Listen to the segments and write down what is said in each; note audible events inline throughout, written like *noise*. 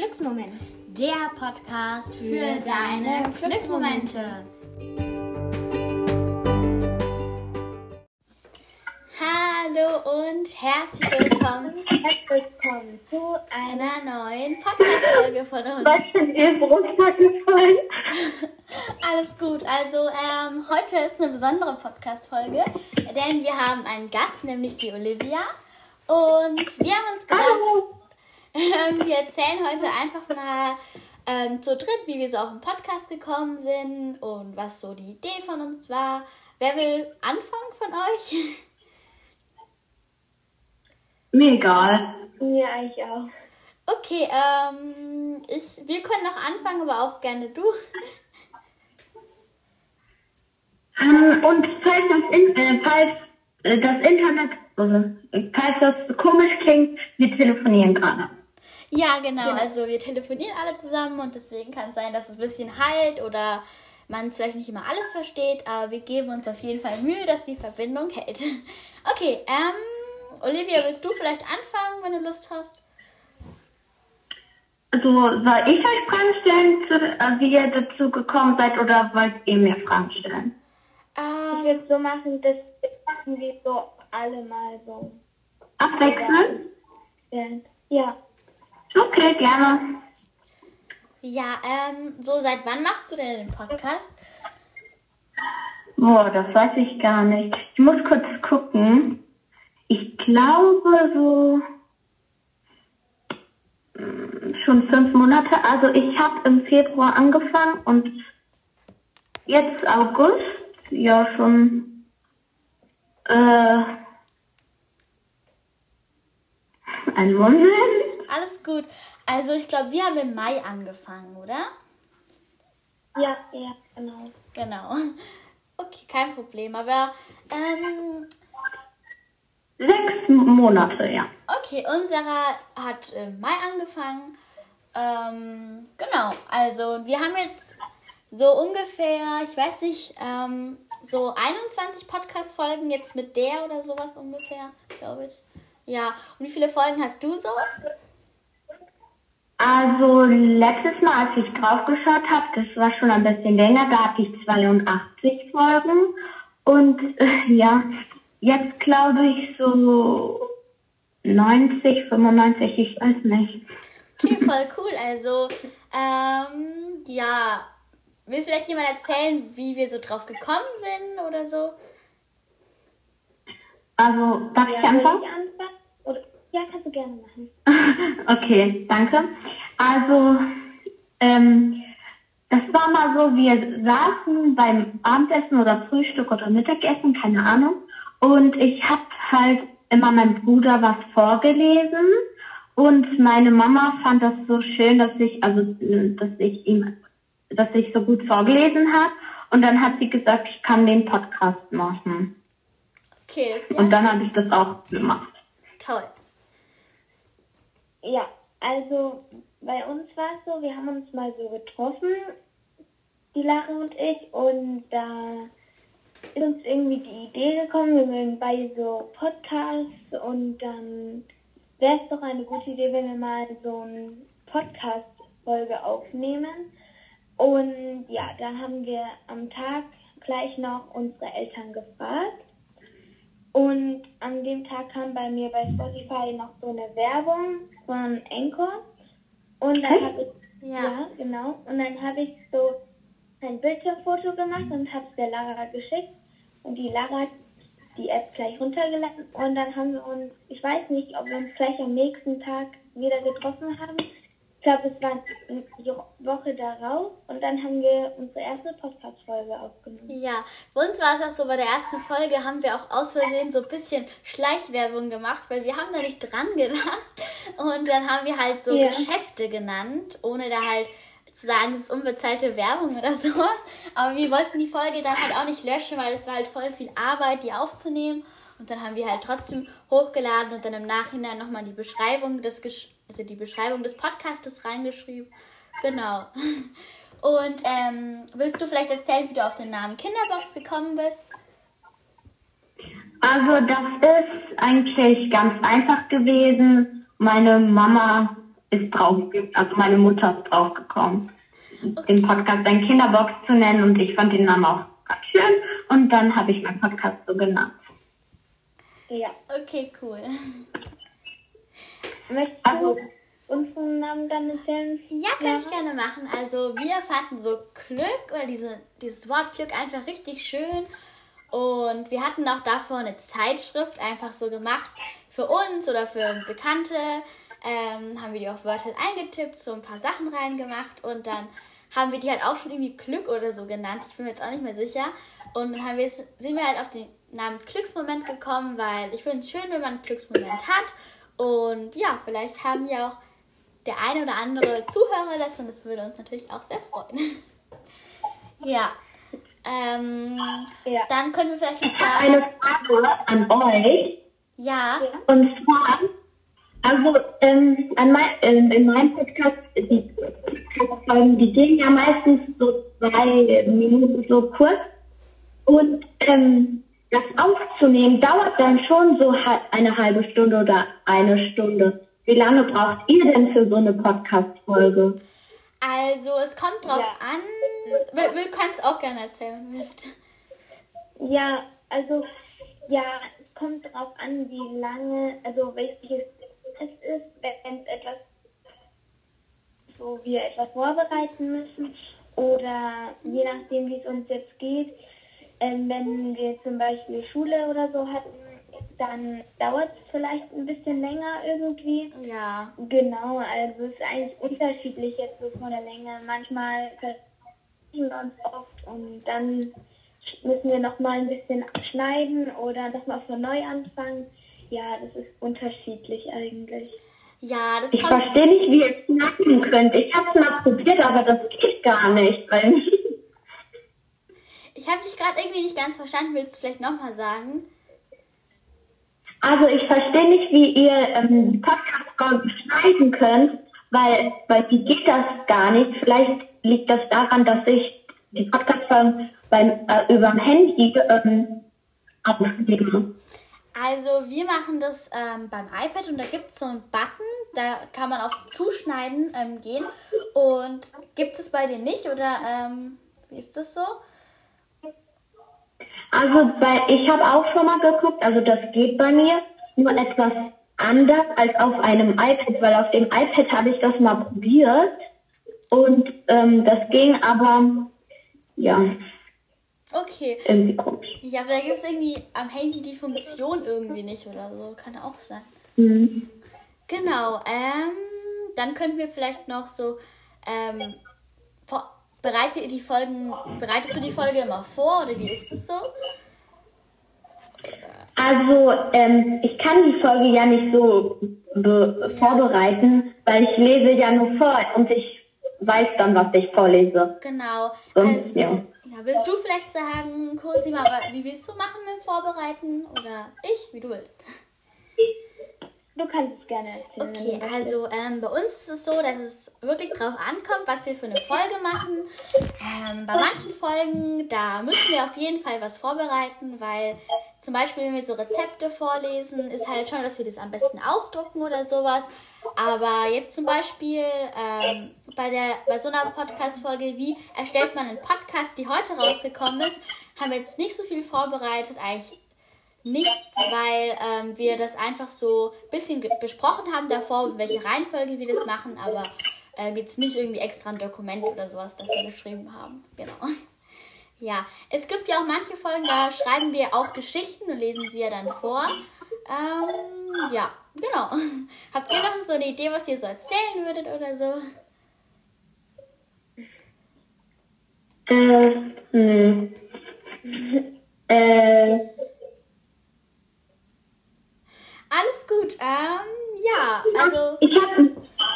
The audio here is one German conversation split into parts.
Glücksmoment. Der Podcast für, für deine Glücksmomente. Hallo und herzlich willkommen. Herzlich willkommen zu einer neuen Podcast-Folge von uns. Was ist denn Ihr runtergefallen? *laughs* Alles gut. Also ähm, heute ist eine besondere Podcast-Folge, denn wir haben einen Gast, nämlich die Olivia. Und wir haben uns gedacht, ähm, wir erzählen heute einfach mal ähm, zu dritt, wie wir so auf den Podcast gekommen sind und was so die Idee von uns war. Wer will anfangen von euch? *laughs* Mir egal. Mir eigentlich auch. Okay, ähm, ich, wir können noch anfangen, aber auch gerne du. Ähm, und falls das, in, äh, falls äh, das Internet, also, falls das komisch klingt, wir telefonieren gerade. Ja, genau. Also wir telefonieren alle zusammen und deswegen kann es sein, dass es ein bisschen halt oder man vielleicht nicht immer alles versteht, aber wir geben uns auf jeden Fall Mühe, dass die Verbindung hält. *laughs* Okay, ähm, Olivia, willst du vielleicht anfangen, wenn du Lust hast? Also, soll ich euch Fragen stellen, zu, äh, wie ihr dazu gekommen seid, oder wollt ihr mir Fragen stellen? Ähm, ich würde so machen, dass wir so alle mal so abwechseln. Ja. Okay, gerne. Ja, ähm, so seit wann machst du denn den Podcast? Boah, das weiß ich gar nicht. Ich muss kurz gucken. Ich glaube so hm, schon fünf Monate. Also ich habe im Februar angefangen und jetzt August, ja schon äh, ein Monat. Alles gut. Also ich glaube, wir haben im Mai angefangen, oder? Ja, ja, genau. Genau. *laughs* Okay, kein Problem. Aber ähm, sechs Monate, ja. Okay, unsere hat im Mai angefangen. Ähm, genau. Also wir haben jetzt so ungefähr, ich weiß nicht, ähm, so 21 Podcast-Folgen jetzt mit der oder sowas ungefähr, glaube ich. Ja. Und wie viele Folgen hast du so? Also letztes Mal, als ich draufgeschaut habe, das war schon ein bisschen länger, da hatte ich 82 Folgen. Und äh, ja, jetzt glaube ich so 90, 95, ich weiß nicht. Okay, voll cool. Also, ähm, ja, will vielleicht jemand erzählen, wie wir so drauf gekommen sind oder so? Also, darf ja, ich anfangen? Ja, kannst du gerne machen. *laughs* okay, danke. Also, ähm, das war mal so, wir saßen beim Abendessen oder Frühstück oder Mittagessen, keine Ahnung. Und ich habe halt immer meinem Bruder was vorgelesen. Und meine Mama fand das so schön, dass ich, also, dass ich ihm, dass ich so gut vorgelesen habe. Und dann hat sie gesagt, ich kann den Podcast machen. Okay. Und dann habe ich das auch gemacht. Toll. Ja, also bei uns war es so, wir haben uns mal so getroffen, die Lara und ich, und da ist uns irgendwie die Idee gekommen, wir mögen bei so Podcasts und dann wäre es doch eine gute Idee, wenn wir mal so eine Podcast-Folge aufnehmen. Und ja, dann haben wir am Tag gleich noch unsere Eltern gefragt. Und an dem Tag kam bei mir bei Spotify noch so eine Werbung von Anchor. Und dann habe ich, ja. ja. genau, und dann habe ich so ein Bildschirmfoto gemacht und habe es der Lara geschickt. Und die Lara hat die App gleich runtergeladen. Und dann haben wir uns, ich weiß nicht, ob wir uns gleich am nächsten Tag wieder getroffen haben. Ich glaube, es war eine Woche darauf und dann haben wir unsere erste Podcast-Folge aufgenommen. Ja, bei uns war es auch so, bei der ersten Folge haben wir auch aus Versehen so ein bisschen Schleichwerbung gemacht, weil wir haben da nicht dran gedacht. Und dann haben wir halt so ja. Geschäfte genannt, ohne da halt zu sagen, es ist unbezahlte Werbung oder *laughs* sowas. Aber wir wollten die Folge dann halt auch nicht löschen, weil es war halt voll viel Arbeit, die aufzunehmen. Und dann haben wir halt trotzdem hochgeladen und dann im Nachhinein nochmal die Beschreibung des Geschäfts also die Beschreibung des Podcastes reingeschrieben. Genau. Und ähm, willst du vielleicht erzählen, wie du auf den Namen Kinderbox gekommen bist? Also das ist eigentlich ganz einfach gewesen. Meine Mama ist drauf, also meine Mutter ist draufgekommen, okay. den Podcast ein Kinderbox zu nennen und ich fand den Namen auch ganz schön und dann habe ich meinen Podcast so genannt. Ja. Okay, cool. Möchtest also, du unseren Namen dann erzählen? Ja, kann ich gerne machen. Also wir fanden so Glück oder diese, dieses Wort Glück einfach richtig schön. Und wir hatten auch davor eine Zeitschrift einfach so gemacht für uns oder für Bekannte. Ähm, haben wir die auf Wörter eingetippt, so ein paar Sachen reingemacht und dann haben wir die halt auch schon irgendwie Glück oder so genannt. Ich bin mir jetzt auch nicht mehr sicher. Und dann haben wir, sind wir halt auf den Namen Glücksmoment gekommen, weil ich finde es schön, wenn man einen Glücksmoment hat. Und ja, vielleicht haben ja auch der eine oder andere Zuhörer das und das würde uns natürlich auch sehr freuen. *laughs* ja. Ähm, ja. Dann können wir vielleicht noch sagen. Eine Frage an euch. Ja. Und zwar, also ähm, an mein, ähm, in meinem Podcast, die Podcast-Folgen, die gehen ja meistens so zwei Minuten so kurz. Und ähm, das aufzunehmen dauert dann schon so eine halbe Stunde oder eine Stunde. Wie lange braucht ihr denn für so eine Podcast-Folge? Also, es kommt drauf ja. an. Du will, kannst auch gerne erzählen. Ja, also, ja, es kommt drauf an, wie lange, also welches es ist, wenn es etwas, wo wir etwas vorbereiten müssen oder je nachdem, wie es uns jetzt geht ähm, wenn wir zum Beispiel Schule oder so hatten, dann dauert es vielleicht ein bisschen länger irgendwie. Ja. Genau, also es ist eigentlich unterschiedlich jetzt so von der Länge. Manchmal verstehen wir uns oft und dann müssen wir nochmal ein bisschen schneiden oder nochmal von neu anfangen. Ja, das ist unterschiedlich eigentlich. Ja, das Ich verstehe nicht, wie ihr es schneiden könnt. Ich habe es mal probiert, aber das geht gar nicht. Weil Ich habe dich gerade irgendwie nicht ganz verstanden. Willst du vielleicht nochmal sagen? Also ich verstehe nicht, wie ihr ähm, Podcast schneiden könnt, weil bei wie geht das gar nicht. Vielleicht liegt das daran, dass ich die Podcast-Folgen äh, über dem Handy ähm, abnehme. Also wir machen das ähm, beim iPad und da gibt es so einen Button, da kann man auf Zuschneiden ähm, gehen. Und gibt es bei dir nicht oder ähm, wie ist das so? Also bei, ich habe auch schon mal geguckt, also das geht bei mir, nur etwas anders als auf einem iPad, weil auf dem iPad habe ich das mal probiert und ähm, das ging aber, ja. Okay. Irgendwie komisch. Ja, vielleicht ist irgendwie am Handy die Funktion irgendwie nicht oder so, kann auch sein. Mhm. Genau, ähm, dann könnten wir vielleicht noch so, ähm, Bereitet ihr die Folgen, bereitest du die Folge immer vor oder wie ist das so? Also, ähm, ich kann die Folge ja nicht so ja. vorbereiten, weil ich lese ja nur vor und ich weiß dann, was ich vorlese. Genau. Und, also, ja. ja. willst du vielleicht sagen, Cosima, wie willst du machen mit Vorbereiten? Oder ich, wie du willst? Gerne erzählen. Okay, also ähm, bei uns ist es so, dass es wirklich drauf ankommt, was wir für eine Folge machen. Ähm, bei manchen Folgen, da müssen wir auf jeden Fall was vorbereiten, weil zum Beispiel, wenn wir so Rezepte vorlesen, ist halt schon, dass wir das am besten ausdrucken oder sowas. Aber jetzt zum Beispiel ähm, bei, der, bei so einer Podcast-Folge wie erstellt man einen Podcast, die heute rausgekommen ist, haben wir jetzt nicht so viel vorbereitet. Eigentlich nichts, weil ähm, wir das einfach so ein bisschen besprochen haben davor, welche Reihenfolge wir das machen, aber äh, jetzt nicht irgendwie extra ein Dokument oder sowas dafür geschrieben haben. Genau. *laughs* Ja, es gibt ja auch manche Folgen, da schreiben wir auch Geschichten und lesen sie ja dann vor. Ähm, ja, genau. *laughs* Habt ihr noch so eine Idee, was ihr so erzählen würdet oder so? Äh, hm. äh, alles gut. Ähm, ja, also. Ich habe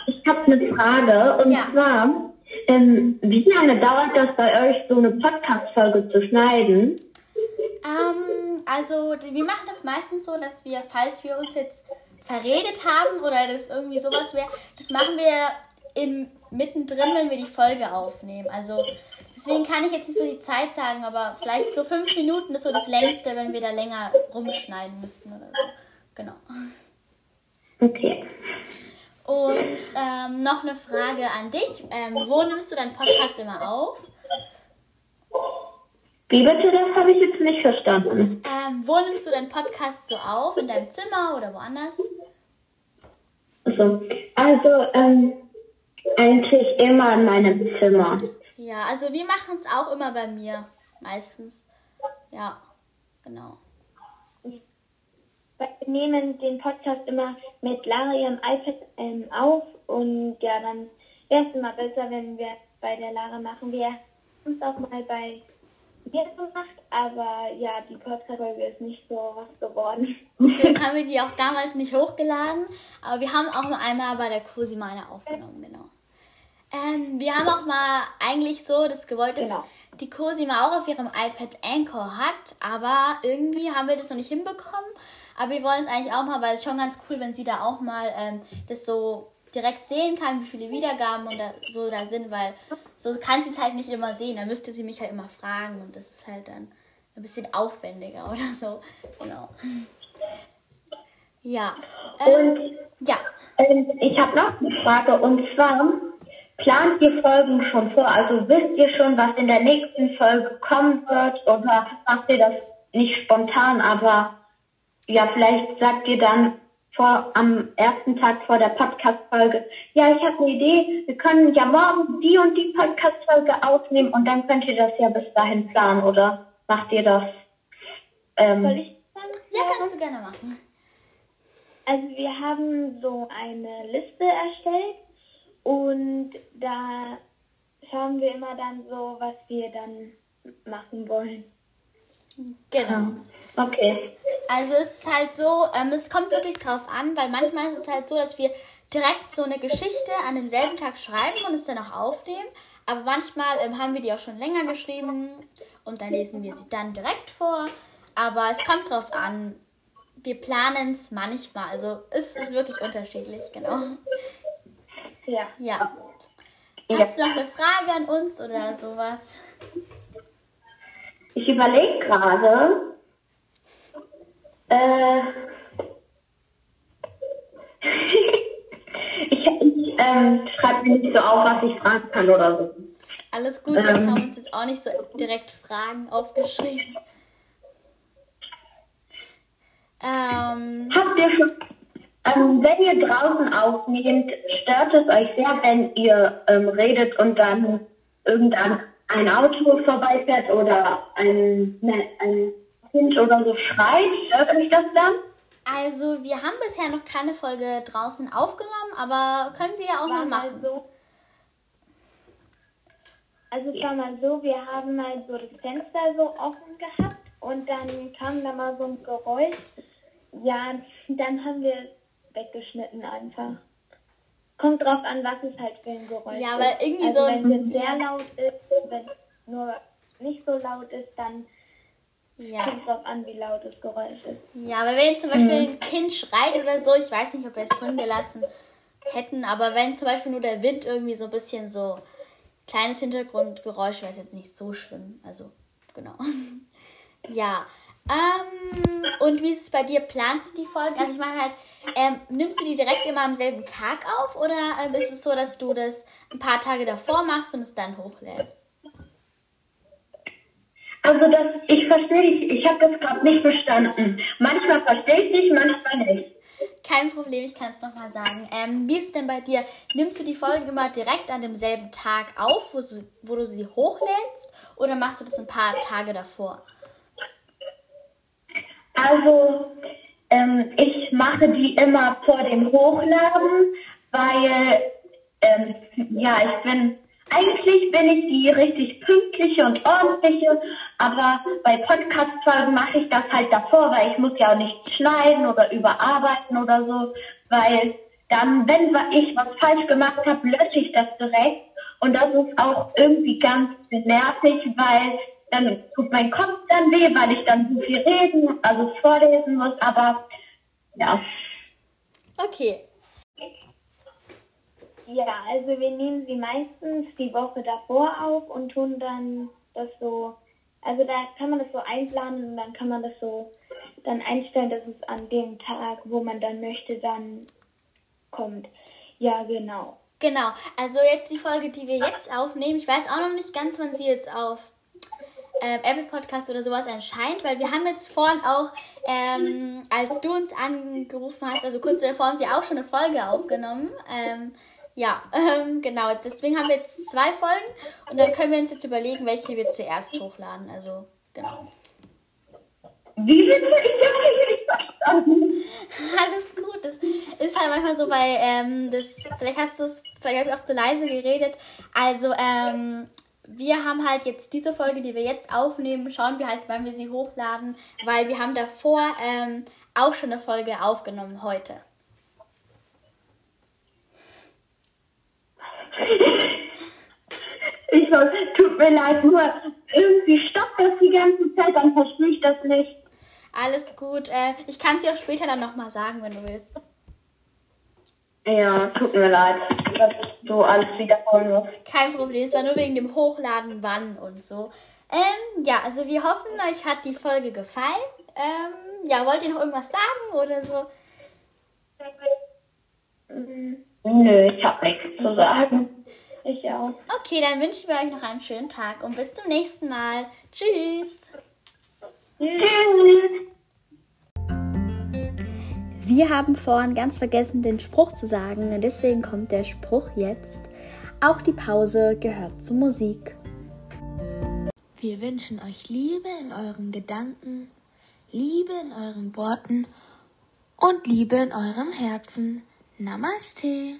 ich hab eine Frage und ja. zwar, ähm, wie lange dauert das bei euch, so eine Podcast-Folge zu schneiden? Ähm, also, wir machen das meistens so, dass wir, falls wir uns jetzt verredet haben oder das irgendwie sowas wäre, das machen wir in, mittendrin, wenn wir die Folge aufnehmen. Also, deswegen kann ich jetzt nicht so die Zeit sagen, aber vielleicht so fünf Minuten ist so das längste, wenn wir da länger rumschneiden müssten oder so. Genau. Okay. Und ähm, noch eine Frage an dich. Ähm, wo nimmst du deinen Podcast immer auf? Wie bitte? Das habe ich jetzt nicht verstanden. Ähm, wo nimmst du deinen Podcast so auf? In deinem Zimmer oder woanders? So. Also, ähm, eigentlich immer in meinem Zimmer. Ja, also wir machen es auch immer bei mir. Meistens. Ja, genau. Wir nehmen den Podcast immer mit Lara ihrem iPad ähm, auf und ja, dann wäre es immer besser, wenn wir bei der Lara machen. Wir haben es auch mal bei mir gemacht, aber ja, die Podcast-Folge ist nicht so was geworden. Deswegen *laughs* haben wir die auch damals nicht hochgeladen, aber wir haben auch einmal bei der Cosima eine aufgenommen, genau. Ähm, wir haben auch mal eigentlich so das gewollt, dass genau. die Cosima auch auf ihrem iPad Anchor hat, aber irgendwie haben wir das noch nicht hinbekommen. Aber wir wollen es eigentlich auch mal, weil es schon ganz cool, wenn sie da auch mal ähm, das so direkt sehen kann, wie viele Wiedergaben und da, so da sind, weil so kann sie es halt nicht immer sehen. Da müsste sie mich halt immer fragen und das ist halt dann ein bisschen aufwendiger *laughs* oder so. Genau. Ja. Ähm, und ja. Ähm, ich habe noch eine Frage und zwar plant ihr Folgen schon vor? Also wisst ihr schon, was in der nächsten Folge kommen wird oder macht ihr das nicht spontan, aber ja, vielleicht sagt ihr dann vor, am ersten Tag vor der Podcast-Folge, ja, ich habe eine Idee, wir können ja morgen die und die Podcast-Folge aufnehmen und dann könnt ihr das ja bis dahin planen, oder macht ihr das? Ähm, Soll ich dann? Ja, kannst du gerne machen. Also wir haben so eine Liste erstellt und da schauen wir immer dann so, was wir dann machen wollen. Genau. Okay. Also es ist halt so, ähm, es kommt wirklich drauf an, weil manchmal ist es halt so, dass wir direkt so eine Geschichte an demselben Tag schreiben und es dann auch aufnehmen. Aber manchmal ähm, haben wir die auch schon länger geschrieben und dann lesen wir sie dann direkt vor. Aber es kommt drauf an. Wir planen es manchmal. Also es ist wirklich unterschiedlich, genau. Ja. Ja. Hast du noch eine Frage an uns oder sowas? Ich überlege gerade, äh, *laughs* ich ich ähm, schreibe mir nicht so auf, was ich fragen kann oder so. Alles gut, ähm, wir haben uns jetzt auch nicht so direkt Fragen aufgeschrieben. Ähm, Habt ihr schon, ähm, wenn ihr draußen aufnehmt, stört es euch sehr, wenn ihr ähm, redet und dann irgendein ein Auto vorbeifährt oder ein, ne, ein Kind oder so schreit, stört mich das dann? Also, wir haben bisher noch keine Folge draußen aufgenommen, aber können wir ja auch mal machen. So, also, es war mal so, wir haben mal so das Fenster so offen gehabt und dann kam da mal so ein Geräusch. Ja, dann haben wir weggeschnitten einfach. Kommt drauf an, was es halt für ein Geräusch ist. Ja, weil irgendwie also so. Wenn es sehr laut ist, wenn es nur nicht so laut ist, dann ja. Kommt drauf an, wie laut das Geräusch ist. Ja, aber wenn zum Beispiel mhm. ein Kind schreit oder so, ich weiß nicht, ob wir es drin gelassen hätten, aber wenn zum Beispiel nur der Wind irgendwie so ein bisschen so kleines Hintergrundgeräusch wäre es jetzt nicht so schlimm. Also, genau. *laughs* ja. Ähm, und wie ist es bei dir? Planst du die Folgen? Also ich meine halt, ähm, nimmst du die direkt immer am selben Tag auf oder ähm, ist es so, dass du das ein paar Tage davor machst und es dann hochlädst? Also das, ich verstehe dich, ich habe das gerade nicht verstanden. Manchmal verstehe ich dich, manchmal nicht. Kein Problem, ich kann es nochmal sagen. Ähm, wie ist es denn bei dir? Nimmst du die Folgen immer direkt an demselben Tag auf, wo, du, wo du sie hochlädst, oder machst du das ein paar Tage davor? Also, ähm, ich mache die immer vor dem Hochladen, weil, ähm, ja, ich bin eigentlich bin ich die richtig pünktliche und ordentliche, aber bei Podcast-Folgen mache ich das halt davor, weil ich muss ja auch nicht schneiden oder überarbeiten oder so, weil dann, wenn ich was falsch gemacht habe, lösche ich das direkt. Und das ist auch irgendwie ganz nervig, weil dann tut mein Kopf dann weh, weil ich dann so viel reden, also vorlesen muss, aber ja. Okay, ja, also wir nehmen sie meistens die Woche davor auf und tun dann das so, also da kann man das so einplanen und dann kann man das so dann einstellen, dass es an dem Tag, wo man dann möchte, dann kommt. Ja, genau. Genau, also jetzt die Folge, die wir jetzt aufnehmen. Ich weiß auch noch nicht ganz, wann sie jetzt auf ähm, Apple Podcast oder sowas erscheint, weil wir haben jetzt vorhin auch, ähm, als du uns angerufen hast, also kurz davor haben wir auch schon eine Folge aufgenommen. Ähm, ja, *laughs* ähm, genau. Deswegen haben wir jetzt zwei Folgen und dann können wir uns jetzt überlegen, welche wir zuerst hochladen. Also, genau. Wie nicht verstanden. *laughs* Alles gut. Das ist halt manchmal so, weil ähm, das, vielleicht hast du es, vielleicht habe ich auch zu leise geredet. Also, ähm, wir haben halt jetzt diese Folge, die wir jetzt aufnehmen, schauen wir halt, wann wir sie hochladen, weil wir haben davor ähm, auch schon eine Folge aufgenommen heute. *laughs* Ich weiß, tut mir leid, nur irgendwie stoppt das die ganze Zeit, dann verstehe ich das nicht. Alles gut. Äh, ich kann es dir auch später dann nochmal sagen, wenn du willst. Ja, tut mir leid, so alles wiederholen muss. Kein Problem, es war nur wegen dem Hochladen wann und so. Ähm, ja, also wir hoffen, euch hat die Folge gefallen. Ähm, ja, wollt ihr noch irgendwas sagen oder so? Nö, ich hab nichts zu sagen. Ich auch. Okay, dann wünschen wir euch noch einen schönen Tag und bis zum nächsten Mal. Tschüss. Wir haben vorhin ganz vergessen, den Spruch zu sagen. Deswegen kommt der Spruch jetzt. Auch die Pause gehört zur Musik. Wir wünschen euch Liebe in euren Gedanken, Liebe in euren Worten und Liebe in eurem Herzen. Namaste.